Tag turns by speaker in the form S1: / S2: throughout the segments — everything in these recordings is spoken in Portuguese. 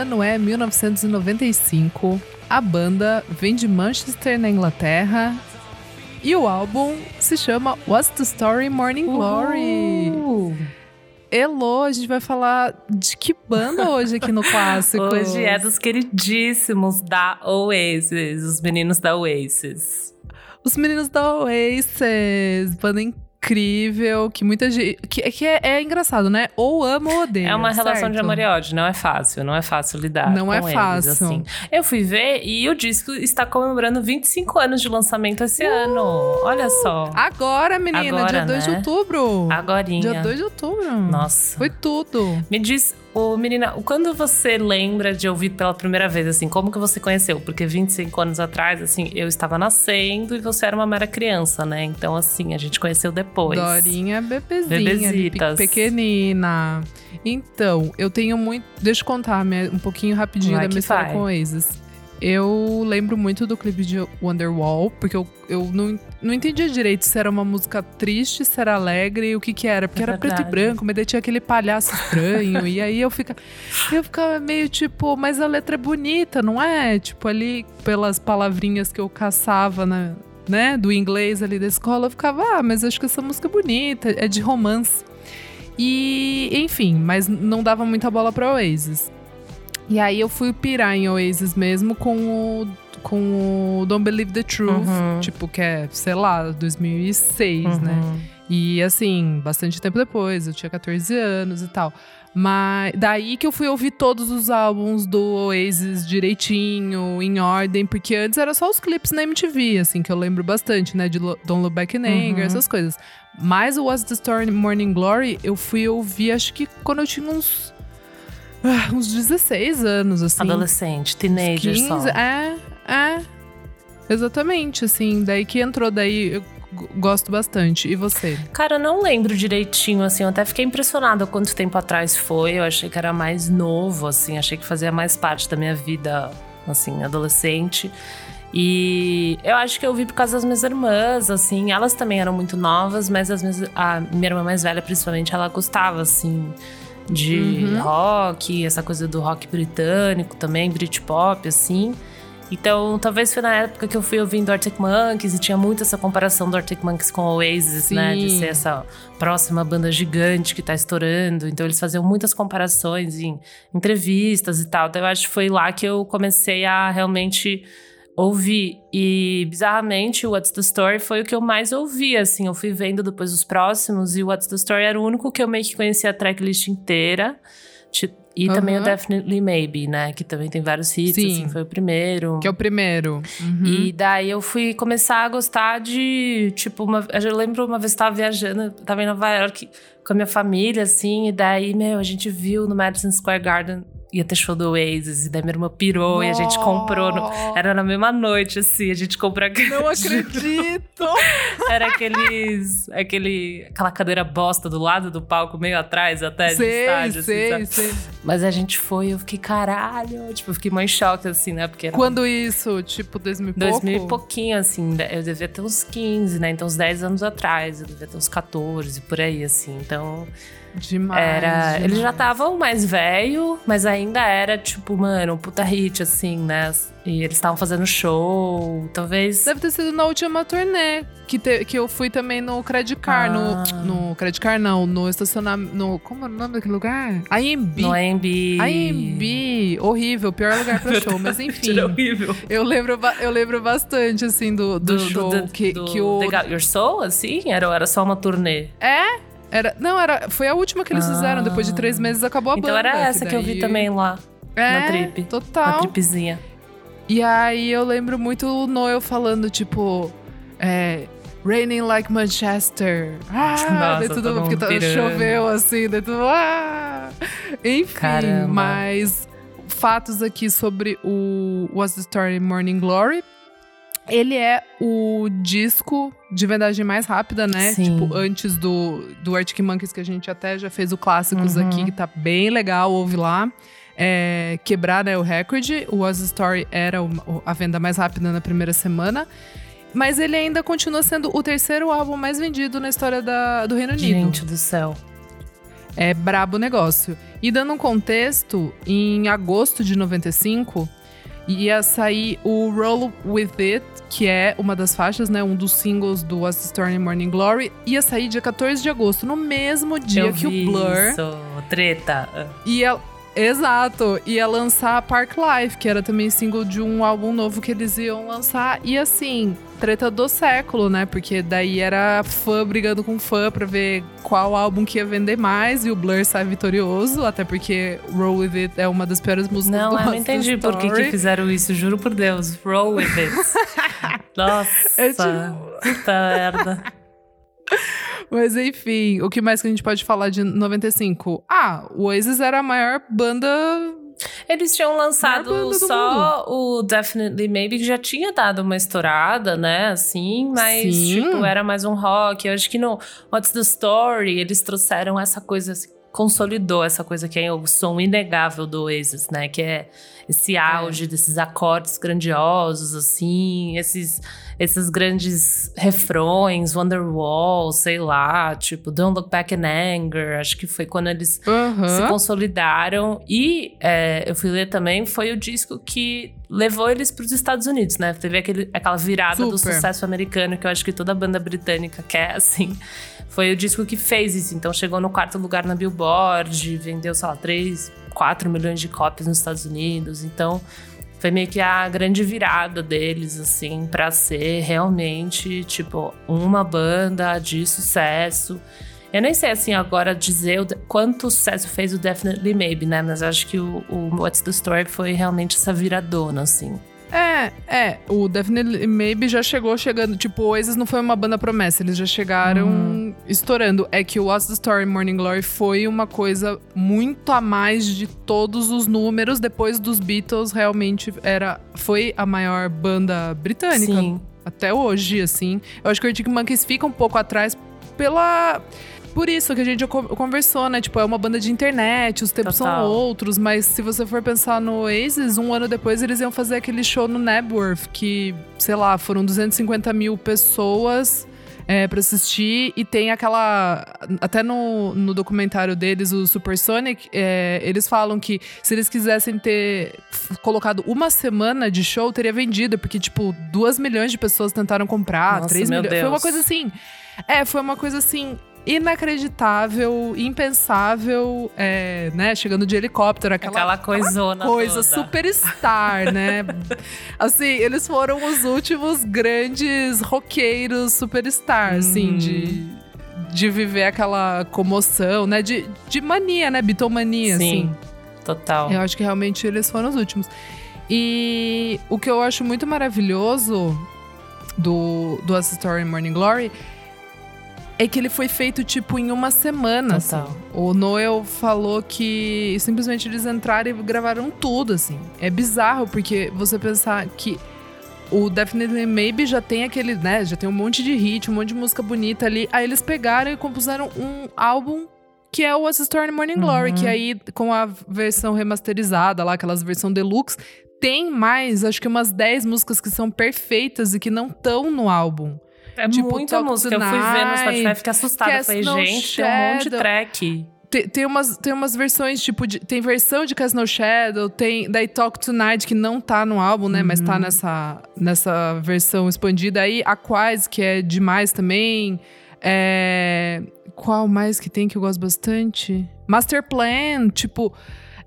S1: ano é 1995. A banda vem de Manchester, na Inglaterra. E o álbum se chama What's the Story Morning Glory.
S2: Uhul.
S1: Elô, a gente vai falar de que banda hoje aqui no Clássico?
S2: Hoje é dos queridíssimos da Oasis, os meninos da Oasis.
S1: Os meninos da Oasis, banda incrível, que muita gente. Que, que é, é engraçado, né? Ou ama ou odeia.
S2: É uma relação
S1: certo?
S2: de amor e ódio, não é fácil, não é fácil lidar
S1: Não é
S2: eles,
S1: fácil.
S2: assim. Eu fui ver e o disco está comemorando 25 anos de lançamento esse
S1: Uh!
S2: ano. Olha só.
S1: Agora, menina,
S2: Agora,
S1: dia 2 de
S2: né?
S1: outubro.
S2: Agorinha.
S1: Dia 2 de outubro.
S2: Nossa.
S1: Foi tudo.
S2: Me diz, ô menina, quando você lembra de ouvir pela primeira vez, assim, como que você conheceu? Porque 25 anos atrás, assim, eu estava nascendo e você era uma mera criança, né? Então, assim, a gente conheceu depois.
S1: Dorinha bebezinha, ali, pe-
S2: Bebezitas.
S1: pequenina. Então, eu tenho muito. Deixa eu contar minha- um pouquinho rapidinho
S2: Vai
S1: da minha história
S2: vai.
S1: com Oasis. Eu lembro muito do clipe de Wonderwall, porque eu, eu não, não entendia direito se era uma música triste, se era alegre, o que que era. Porque
S2: É
S1: era preto e branco, mas daí tinha aquele palhaço estranho. e aí eu ficava, eu ficava meio tipo, mas a letra é bonita, não é? Tipo, ali, pelas palavrinhas que eu caçava na, né, do inglês ali da escola, eu ficava, ah, mas acho que essa música é bonita, é de romance. E, enfim, mas não dava muita bola pra Oasis. E aí eu fui pirar em Oasis mesmo com o, com o Don't Believe the Truth,
S2: Uhum.
S1: tipo, que é, sei lá, 2006,
S2: Uhum.
S1: né? E assim, bastante tempo depois, eu tinha 14 anos e tal. Mas daí que eu fui ouvir todos os álbuns do Oasis direitinho, em ordem, porque antes era só os clipes na MTV, assim, que eu lembro bastante, né? De Don't Look Back in Anger,
S2: Uhum.
S1: essas coisas. Mas o What's the Story Morning Glory, eu fui ouvir, acho que quando eu tinha uns. Ah, uns 16 anos, assim.
S2: Adolescente, teenager
S1: 15,
S2: só.
S1: é, é. Exatamente, assim. Daí que entrou, daí eu gosto bastante. E você?
S2: Cara, eu não lembro direitinho, assim. Eu até fiquei impressionada quanto tempo atrás foi. Eu achei que era mais novo, assim. Achei que fazia mais parte da minha vida, assim, adolescente. E eu acho que eu vi por causa das minhas irmãs, assim. Elas também eram muito novas, mas as minhas, a minha irmã mais velha, principalmente, ela gostava, assim, de
S1: Uhum.
S2: rock, essa coisa do rock britânico também, Britpop, assim. Então, talvez foi na época que eu fui ouvindo Arctic Monkeys e tinha muito essa comparação do Arctic Monkeys com Oasis, né? De
S1: Sim.
S2: ser essa próxima banda gigante que tá estourando. Então, eles faziam muitas comparações em entrevistas e tal. Então, eu acho que foi lá que eu comecei a realmente ouvir. E, bizarramente, o What's the Story foi o que eu mais ouvi, assim. Eu fui vendo depois os próximos e o What's the Story era o único que eu meio que conhecia a tracklist inteira. E também o. Definitely Maybe, né? Que também tem vários hits,
S1: Sim.
S2: assim, foi o primeiro.
S1: Que é o primeiro. Uhum.
S2: E daí eu fui começar a gostar de, tipo, uma, eu lembro uma vez que tava viajando, tava em Nova York com a minha família, assim, e daí, meu, a gente viu no Madison Square Garden, ia ter show do Oasis, e daí minha irmã pirou e a gente comprou, no- era na mesma noite, assim, a gente comprou aquele...
S1: Não acredito!
S2: Era aqueles, aquele, aquela cadeira bosta do lado do palco, meio atrás até, de
S1: sei,
S2: estádio,
S1: sei,
S2: assim,
S1: sei.
S2: Mas a gente foi, eu fiquei, caralho, tipo, eu fiquei mais em choque, assim, né, porque
S1: Quando isso? Tipo, 2000 e pouco?
S2: 2000 e pouquinho, assim, eu devia ter uns 15, né? Então, uns 10 anos atrás, eu devia ter uns 14, por aí, assim. Então,
S1: Demais.
S2: era.
S1: demais.
S2: Eles já estavam mais velho, mas ainda era, tipo, mano, um puta hit, assim, né? E eles estavam fazendo show, talvez.
S1: Deve ter sido na última turnê que, te- que eu fui também no Credit Car.
S2: Ah.
S1: No, no Credit Car, não. No estacionamento. No, como é o nome daquele lugar? AMB.
S2: No AMB.
S1: AMB. Horrível. Pior lugar pra show. Mas enfim.
S2: Era horrível.
S1: Eu lembro, eu lembro bastante, assim, do, do, show.
S2: do-
S1: que,
S2: do
S1: que o.
S2: Your Soul, assim? Era, era só uma turnê.
S1: É? Era, não, era, foi a última que eles
S2: Ah.
S1: fizeram. Depois de três meses acabou a
S2: então
S1: banda.
S2: era essa que, eu vi
S1: daí-
S2: também lá,
S1: é,
S2: na trip. Na
S1: Total.
S2: tripzinha.
S1: E aí eu lembro muito o Noel falando, tipo, é, Raining like Manchester. Ah,
S2: Nossa,
S1: daí tudo, porque
S2: mundo
S1: tá-
S2: pirando.
S1: choveu assim, daí tudo. Ah! Enfim,
S2: Caramba.
S1: mas fatos aqui sobre o What's the Story Morning Glory. Ele é o disco de vendagem mais rápida, né?
S2: Sim.
S1: Tipo, antes do, do Arctic Monkeys, que a gente até já fez o clássicos
S2: Uhum.
S1: aqui, que tá bem legal, ouve lá. É, quebrar né, o recorde. O Was Story era o- a venda mais rápida na primeira semana. Mas ele ainda continua sendo o terceiro álbum mais vendido na história da- do Reino Unido.
S2: Gente do céu.
S1: É brabo negócio. E dando um contexto, em agosto de 95, ia sair o Roll With It, que é uma das faixas, né? Um dos singles do the Story Morning Glory. Ia sair dia 14 de agosto, no mesmo dia
S2: Eu
S1: que o Blur
S2: Isso, treta.
S1: ia. Exato, ia lançar Park Life, que era também single de um álbum novo que eles iam lançar. E assim, treta do século, né? Porque daí era fã brigando com fã pra ver qual álbum que ia vender mais. E o Blur sai vitorioso, até porque Roll With It é uma das piores músicas
S2: Não,
S1: do
S2: eu não
S1: What's the
S2: entendi por que, que fizeram isso, juro por Deus. Roll with it. Nossa,
S1: É tipo-
S2: puta merda.
S1: Mas enfim, o que mais que a gente pode falar de 95? Ah, o Oasis era a maior banda.
S2: Eles tinham lançado só o Definitely Maybe, que já tinha dado uma estourada, né? Assim, mas,
S1: Sim.
S2: tipo, era mais um rock. Eu acho que no What's the Story, eles trouxeram essa coisa, assim, consolidou essa coisa que é o som inegável do Oasis, né? Que é esse auge desses acordes grandiosos, assim, esses, esses grandes refrões, Wonderwall, sei lá, tipo, Don't Look Back in Anger. Acho que foi quando eles se
S1: Aham.
S2: consolidaram. E é, eu fui ler também, foi o disco que levou eles para os Estados Unidos, né? Teve aquele, aquela virada do
S1: Super.
S2: sucesso americano que eu acho que toda banda britânica quer, assim. Foi o disco que fez isso. Então chegou no quarto lugar na Billboard, vendeu, sei lá, 3, 4 milhões de cópias nos Estados Unidos. Então foi meio que a grande virada deles, assim, pra ser realmente, tipo, uma banda de sucesso. Eu nem sei, assim, agora dizer quanto sucesso fez o Definitely Maybe, né? Mas acho que o, o What's the Story foi realmente essa viradona, assim.
S1: É, é. O Definitely Maybe já chegou chegando. Tipo, o Oasis não foi uma banda promessa, eles já chegaram
S2: Uhum.
S1: estourando. É que o What's the Story Morning Glory foi uma coisa muito a mais de todos os números. Depois dos Beatles, realmente era, foi a maior banda britânica.
S2: Sim.
S1: Até hoje, assim. Eu acho que o Arctic Monkeys fica um pouco atrás pela. Por isso que a gente co- conversou, né? Tipo, é uma banda de internet, os tempos
S2: Total.
S1: são outros, mas se você for pensar no Oasis, um ano depois eles iam fazer aquele show no Nebworth, que, sei lá, foram 250 mil pessoas é, para assistir, e tem aquela. Até no, no documentário deles, o Supersonic, é, eles falam que se eles quisessem ter colocado uma semana de show, teria vendido, porque, tipo, duas milhões de pessoas tentaram comprar,
S2: Nossa,
S1: três
S2: meu
S1: milhões. Foi uma coisa assim. É, foi uma coisa assim. Inacreditável, impensável, é, né? Chegando de helicóptero, aquela,
S2: Aquela coisona
S1: coisa
S2: toda.
S1: superstar, né? assim, eles foram os últimos grandes roqueiros superstar, assim,
S2: Uhum.
S1: de, de viver aquela comoção, né? De, de mania, né? Bitomania,
S2: Sim,
S1: assim.
S2: total.
S1: Eu acho que realmente eles foram os últimos. E o que eu acho muito maravilhoso do, do A Story in Morning Glory é que ele foi feito, tipo, em uma semana. assim.
S2: Total.
S1: O Noel falou que simplesmente eles entraram e gravaram tudo, assim. É bizarro, porque você pensar que o Definitely Maybe já tem aquele, né? Já tem um monte de hit, um monte de música bonita ali. Aí eles pegaram e compuseram um álbum que é o What's the Story Morning Glory,
S2: Uhum.
S1: que aí com a versão remasterizada lá, aquelas versão deluxe, tem mais, acho que umas 10 músicas que são perfeitas e que não estão no álbum.
S2: É
S1: tipo,
S2: muita música. Eu fui ver no Spotify fiquei assustada.
S1: Cast
S2: Falei,
S1: No
S2: gente, tem um monte de
S1: Shadow.
S2: track.
S1: Tem, tem, umas, tem umas versões, tipo, de- tem versão de Cast No Shadow, tem daí Talk Tonight, que não tá no álbum, né? Mas tá nessa, nessa versão expandida aí. Aquaz, que é demais também. É, Qual mais que tem que eu gosto bastante? Master Plan, tipo...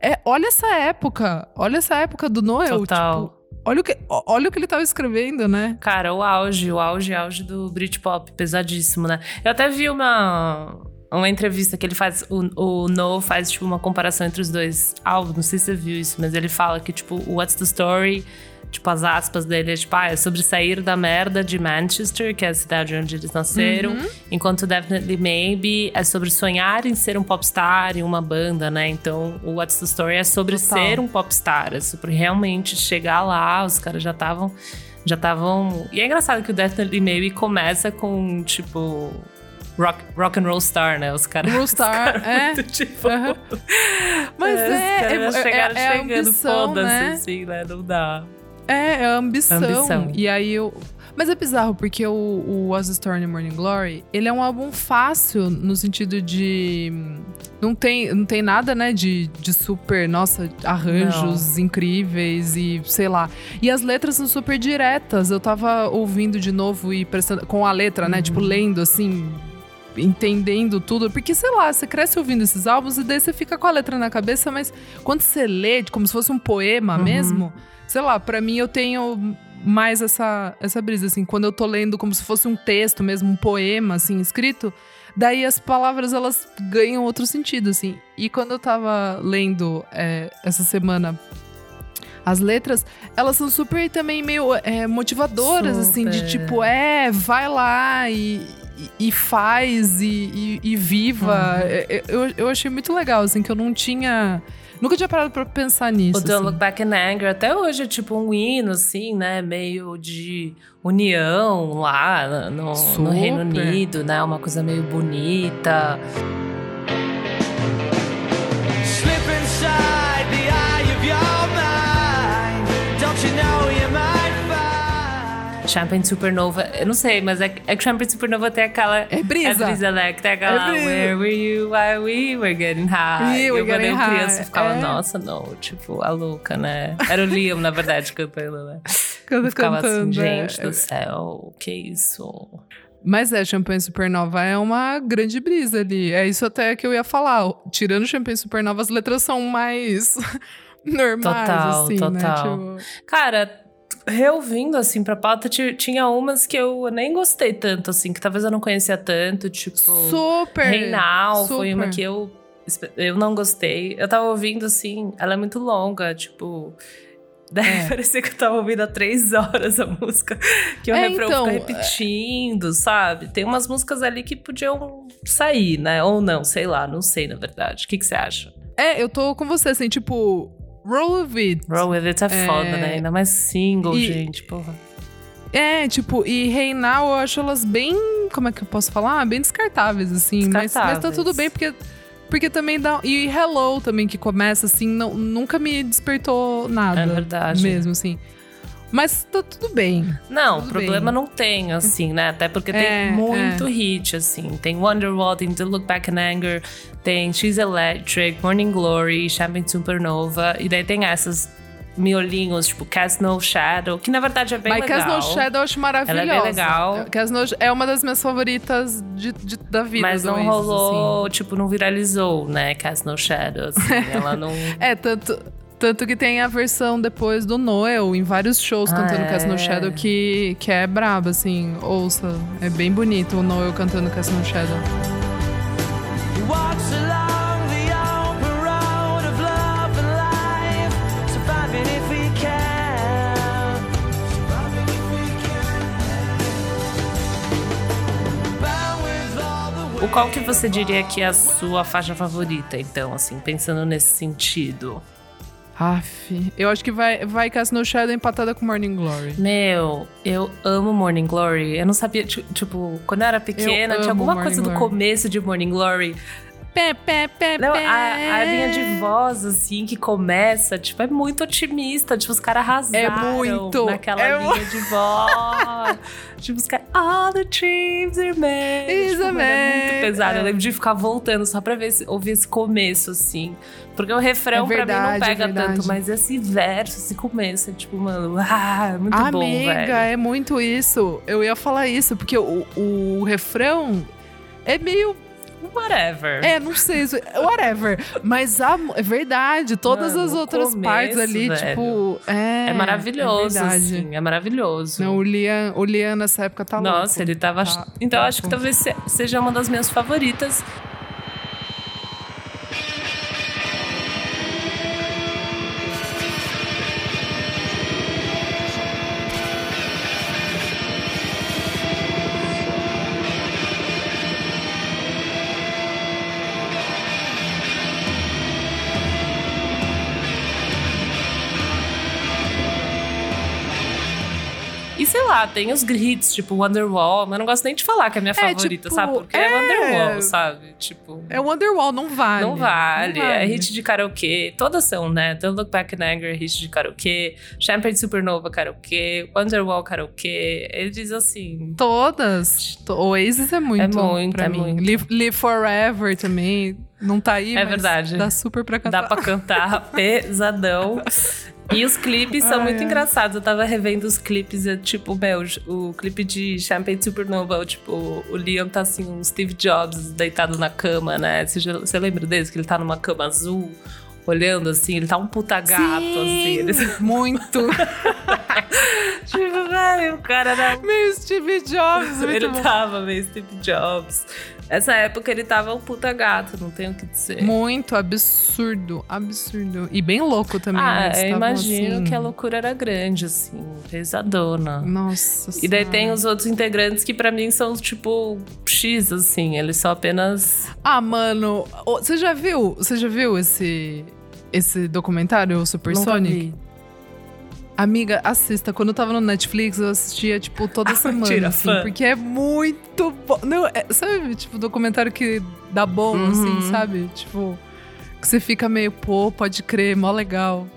S1: É, olha essa época, olha essa época do Noel,
S2: Total.
S1: tipo... Olha o, que, olha o que ele tava escrevendo, né?
S2: Cara, o auge, o auge, auge do Britpop, pesadíssimo, né? Eu até vi uma, uma entrevista que ele faz, o, o Noel faz, tipo, uma comparação entre os dois álbuns, não sei se você viu isso, mas ele fala que, tipo, o What's the Story, tipo, as aspas dele é, tipo, ah, é sobre sair da merda de Manchester, que é a cidade onde eles nasceram,
S1: Uhum.
S2: enquanto Definitely Maybe é sobre sonhar em ser um popstar em uma banda, né? Então, o What's the Story é sobre
S1: Total.
S2: ser um popstar, é sobre realmente chegar lá, os caras já estavam já estavam. E é engraçado que o Definitely Maybe começa com, tipo. Rock, rock and roll star, né? Os caras.
S1: Roll star,
S2: caras
S1: é.
S2: muito, tipo,
S1: Mas
S2: os
S1: é,
S2: caras
S1: é,
S2: chegaram
S1: é, é
S2: chegando,
S1: ambição,
S2: foda-se,
S1: né?
S2: assim, né? Não dá.
S1: É, é a ambição.
S2: Ambição.
S1: E aí eu. Mas é bizarro, porque o, o As a Story in Morning Glory, ele é um álbum fácil no sentido de. Não tem, não tem nada, né, de, de super, nossa, arranjos incríveis e sei lá. E as letras são super diretas. Eu tava ouvindo de novo e prestando. Com a letra, né? Tipo, lendo assim. Entendendo tudo, porque sei lá, você cresce ouvindo esses álbuns e daí você fica com a letra na cabeça, mas quando você lê, como se fosse um poema
S2: Uhum.
S1: mesmo, sei lá, pra mim eu tenho mais essa, essa brisa, assim, quando eu tô lendo como se fosse um texto mesmo, um poema, assim, escrito, daí as palavras, elas ganham outro sentido, assim. E quando eu tava lendo é, essa semana as letras, elas são super também meio é, motivadoras, assim, de
S2: Super.
S1: tipo, é, vai lá e, e, e faz e, e- e viva.
S2: Uhum.
S1: É, Eu, eu achei muito legal, assim, que eu não tinha... Nunca tinha parado pra pensar nisso.
S2: O Don't
S1: assim.
S2: Look Back in Anger até hoje é tipo um hino, assim, né? Meio de união lá no, no. Reino Unido, né? Uma coisa meio bonita. Champagne Supernova, eu não sei, mas é, é que Champagne Supernova tem aquela.
S1: É brisa.
S2: É brisa, né? Que tem aquela.
S1: É brisa.
S2: Where were you while we were getting high?
S1: We were
S2: eu, quando eu criança, ficava,
S1: é.
S2: nossa, não. Tipo, a louca, né? Era o Liam, na verdade, cantando, né?
S1: Quando
S2: Eu ficava
S1: cantando,
S2: assim,
S1: é.
S2: gente do céu, que isso?
S1: Mas é, Champagne Supernova é uma grande brisa ali. É isso até que eu ia falar. Tirando Champagne Supernova, as letras são mais normais,
S2: Total,
S1: assim,
S2: total.
S1: né? Tipo,
S2: Cara, reouvindo, assim, pra pauta, ti- tinha umas que eu nem gostei tanto, assim, que talvez eu não conhecia tanto, tipo...
S1: super!
S2: Reinal foi
S1: super.
S2: uma que eu, eu não gostei. Eu tava ouvindo, assim, ela é muito longa, tipo... Daí
S1: É.
S2: parecia que eu tava ouvindo há três horas a música. Que o
S1: É,
S2: refrão
S1: então,
S2: fica repetindo, sabe? Tem umas músicas ali que podiam sair, né? Ou não, sei lá, não sei, na verdade. O que, que você acha?
S1: É, eu tô com você, assim, tipo... Roll with it.
S2: Roll With It é,
S1: É.
S2: foda, né? Ainda mais single,
S1: E-
S2: gente, porra.
S1: É, tipo, e Reinal eu acho elas bem. Como é que eu posso falar? Bem descartáveis, assim. Mas, mas tá
S2: Descartáveis.
S1: tudo bem, porque. Porque também dá. E Hello também, que começa assim, não, nunca me despertou nada.
S2: É verdade.
S1: Mesmo, assim. Mas tá tudo bem.
S2: Não,
S1: Tudo
S2: problema
S1: bem.
S2: não tem, assim, né? Até porque
S1: É,
S2: tem muito hit, assim. Tem Wonderwall, tem To Look Back in Anger, tem She's Electric, Morning Glory, Champagne Supernova. E daí tem essas miolinhos, tipo Cast No Shadow, que na verdade é bem
S1: Mas
S2: legal.
S1: Cast No Shadow eu acho maravilhosa.
S2: Ela é bem legal.
S1: Cast No é uma das minhas favoritas de, de- da vida.
S2: Mas não
S1: Oasis,
S2: rolou,
S1: assim.
S2: tipo, não viralizou, né? Cast No Shadow, assim. ela não...
S1: É, tanto, tanto que tem a versão depois do Noel em vários shows
S2: Ah,
S1: cantando
S2: é?
S1: Cast No Shadow que, que é braba, assim. Ouça, é bem bonito o Noel cantando Cast No Shadow.
S3: Walks along the open road of love and life, surviving if we can. Surviving if we can. Bound with all the
S2: O qual que você diria que é a sua faixa favorita, então, assim, pensando nesse sentido?
S1: Aff, eu acho que vai, vai No Shadow empatada com Morning Glory.
S2: Meu, eu amo Morning Glory. Eu não sabia, ti- tipo, quando eu era pequena,
S1: Eu
S2: tinha alguma
S1: Morning
S2: coisa do
S1: Glory.
S2: começo de Morning Glory.
S1: Pé, pé, pé,
S2: Não,
S1: pé.
S2: a, a linha de voz, assim, que começa, tipo, é muito otimista. Tipo, os caras arrasaram
S1: É muito,
S2: naquela
S1: é
S2: linha de voz. tipo, os caras, all the dreams are made.
S1: Is
S2: Tipo, é muito pesado. Eu
S1: É.
S2: lembro de ficar voltando só pra ver esse- ouvir esse começo, assim. Porque o refrão,
S1: É
S2: pra mim, não
S1: verdade, é
S2: pega
S1: verdade.
S2: tanto. Mas esse verso, esse começo, é tipo, mano, ah, é muito bom,
S1: Amiga,
S2: velho.
S1: é muito isso. Eu ia falar isso, porque o, o refrão é meio
S2: Whatever.
S1: É, não sei, whatever. Mas a, é verdade, todas
S2: Mano,
S1: as outras
S2: começo,
S1: partes ali,
S2: velho,
S1: tipo. É,
S2: É maravilhoso,
S1: é verdade.
S2: assim. É maravilhoso.
S1: Não, o Liam, o Liam nessa época tá louco.
S2: Nossa, ele tava.
S1: Tá
S2: então, eu
S1: louco.
S2: acho que talvez se- seja uma das minhas favoritas. Lá, tem os hits, tipo Wonderwall, mas eu não gosto nem de falar que é minha favorita,
S1: tipo,
S2: sabe? Porque é,
S1: é.
S2: Wonderwall, sabe? Tipo.
S1: É Wonderwall, não vale.
S2: Não vale.
S1: Não
S2: É hit de karaokê. Todas são, né? Don't Look Back in Anger, hit de karaokê. Champagne Supernova, karaokê. Wonderwall, karaokê. Ele diz assim.
S1: Todas. To- Oasis é muito.
S2: É muito,
S1: pra
S2: é
S1: mim.
S2: muito.
S1: Live, Live Forever também. Não tá aí,
S2: É verdade.
S1: Dá super pra cantar.
S2: Dá pra cantar pesadão. E os clipes são
S1: Ai,
S2: muito
S1: ai.
S2: engraçados. Eu tava revendo os clipes, é, tipo, meu, o clipe de Champagne Supernova, tipo, o Liam tá assim, um Steve Jobs deitado na cama, né? Você, já- você lembra desse? Que ele tá numa cama azul, olhando assim, ele tá um puta gato, assim. Ele,
S1: Muito.
S2: tipo, velho, o cara era
S1: Meio Steve Jobs.
S2: Ele
S1: bom.
S2: tava meio Steve Jobs. Essa época ele tava um puta gato, não tenho o que dizer.
S1: Muito absurdo, absurdo. E bem louco também.
S2: ah,
S1: eles
S2: eu imagino
S1: assim.
S2: que a loucura era grande, assim, pesadona.
S1: Nossa
S2: E daí
S1: Senhora.
S2: tem os outros integrantes que pra mim são tipo X, assim, eles são apenas.
S1: Ah, mano, você já viu? Você já viu esse esse documentário o Super Sonic? Amiga, assista. Quando eu tava no Netflix, eu assistia, tipo, toda semana.
S2: Mentira,
S1: assim,
S2: fã.
S1: porque é muito bom. Não, é- sabe, tipo, documentário que dá bom,
S2: Uhum.
S1: assim, sabe? Tipo, que você fica meio, pô, pode crer, mó legal.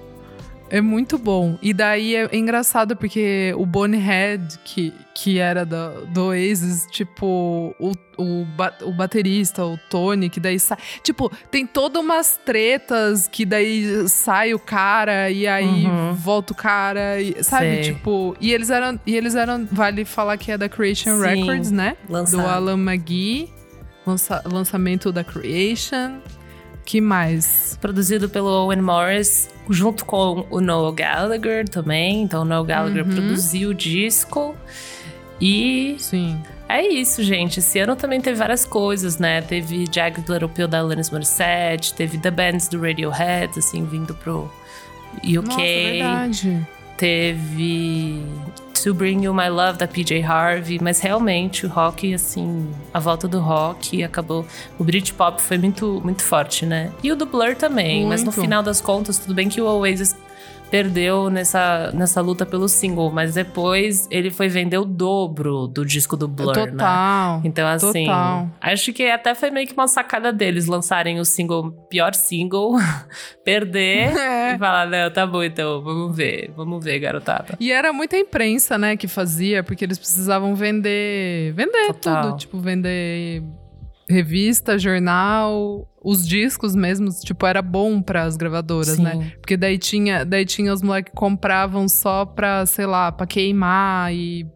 S1: É muito bom. E daí é engraçado porque o Bonehead, que, que era do, do Oasis, tipo, o, o, ba- o baterista, o Tony, que daí sai. Tipo, tem todas umas tretas que daí sai o cara e aí
S2: Uhum.
S1: volta o cara, e, sabe?
S2: Sei.
S1: Tipo, e eles eram. E eles eram. Vale falar que é da Creation
S2: Sim,
S1: Records, né?
S2: lançado.
S1: Do Alan McGee. lança- lançamento da Creation. Que mais?
S2: Produzido pelo Owen Morris, junto com o Noel Gallagher também. Então o Noel Gallagher
S1: Uhum.
S2: produziu o disco. E
S1: Sim.
S2: É isso, gente. Esse ano também teve várias coisas, né? Teve Jagged Pill da Alanis Morissette, teve The Bands do Radiohead, assim, vindo pro UK.
S1: Nossa, verdade.
S2: teve To Bring You My Love da PJ Harvey, mas realmente o rock, assim, a volta do rock acabou. O Britpop foi muito, muito forte, né? E o do Blur também, mas no
S1: Muito.
S2: final das contas, tudo bem que o Oasis perdeu nessa, nessa luta pelo single, mas depois ele foi vender o dobro do disco do Blur, né?
S1: Total.
S2: Então, assim,
S1: Total.
S2: acho que até foi meio que uma sacada deles lançarem o single, pior single, perder
S1: É.
S2: e falar, não, tá bom então, vamos ver, vamos ver, garotada.
S1: E era muita imprensa, né, que fazia, porque eles precisavam vender. Vender
S2: Total.
S1: tudo. Tipo, vender revista, jornal, os discos mesmo, tipo, era bom para as gravadoras,
S2: Sim.
S1: né? Porque daí tinha, daí tinha os moleques que compravam só pra, sei lá, pra queimar e.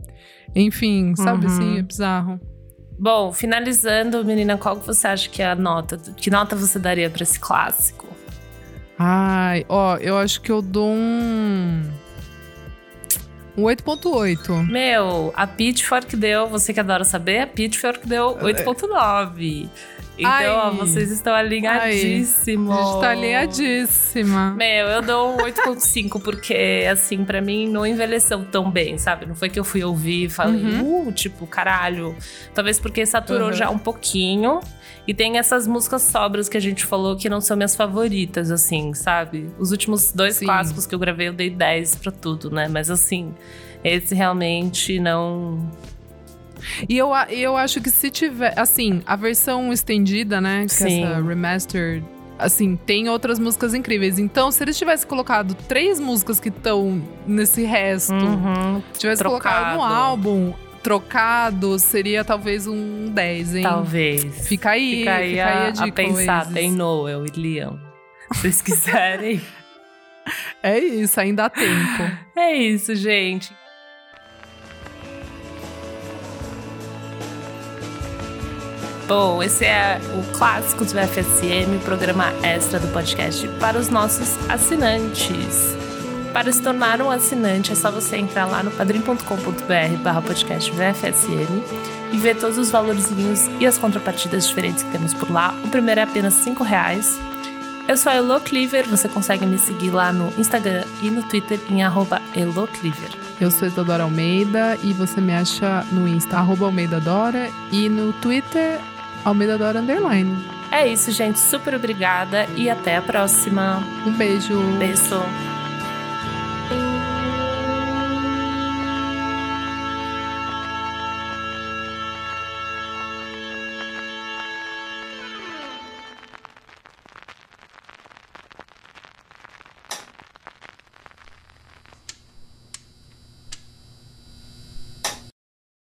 S1: Enfim, sabe
S2: Uhum.
S1: assim? É bizarro.
S2: Bom, finalizando, menina, qual que você acha que é a nota? Que nota você daria pra esse clássico?
S1: Ai, ó, eu acho que eu dou um. Um 8.8.
S2: Meu, a Pitchfork deu, você que adora saber, a Pitchfork deu 8.9. Então,
S1: Ai.
S2: ó, vocês estão alinhadíssimos.
S1: A gente tá alinhadíssima.
S2: Meu, eu dou um 8.5 porque, assim, pra mim não envelheceu tão bem, sabe? Não foi que eu fui ouvir e falei, uh, tipo, caralho. Talvez porque saturou
S1: Uhum.
S2: já um pouquinho. E tem essas músicas sobras que a gente falou que não são minhas favoritas, assim, sabe? Os últimos dois
S1: Sim.
S2: clássicos que eu gravei, eu dei 10 pra tudo, né? Mas, assim, esse realmente não.
S1: E eu, eu acho que se tiver, assim, a versão estendida, né? Que
S2: Sim.
S1: essa remastered, assim, tem outras músicas incríveis. Então, se eles tivessem colocado três músicas que estão nesse resto,
S2: Uhum,
S1: tivesse colocado no
S2: trocado.
S1: álbum, trocado, seria talvez um 10, hein?
S2: talvez.
S1: Fica aí,
S2: Fica aí, a, a
S1: dica,
S2: pensar.
S1: Oasis.
S2: Tem Noel e Liam. Se vocês quiserem.
S1: É isso, ainda há tempo.
S2: É isso, gente. Bom, esse é o clássico do FSM, programa extra do podcast para os nossos assinantes. Para se tornar um assinante, é só você entrar lá no padrim.com.br barra podcast VFSM e ver todos os valorzinhos e as contrapartidas diferentes que temos por lá. O primeiro é apenas 5 reais. Eu sou a Elo Cleaver, você consegue me seguir lá no Instagram e no Twitter em arroba elocleaver.
S1: Eu sou Isadora Almeida e você me acha no Insta, arroba Almeida Dora, e no Twitter, Almeida Dora Underline.
S2: É isso, gente. Super obrigada e até a próxima.
S1: Um beijo.
S2: Beijo.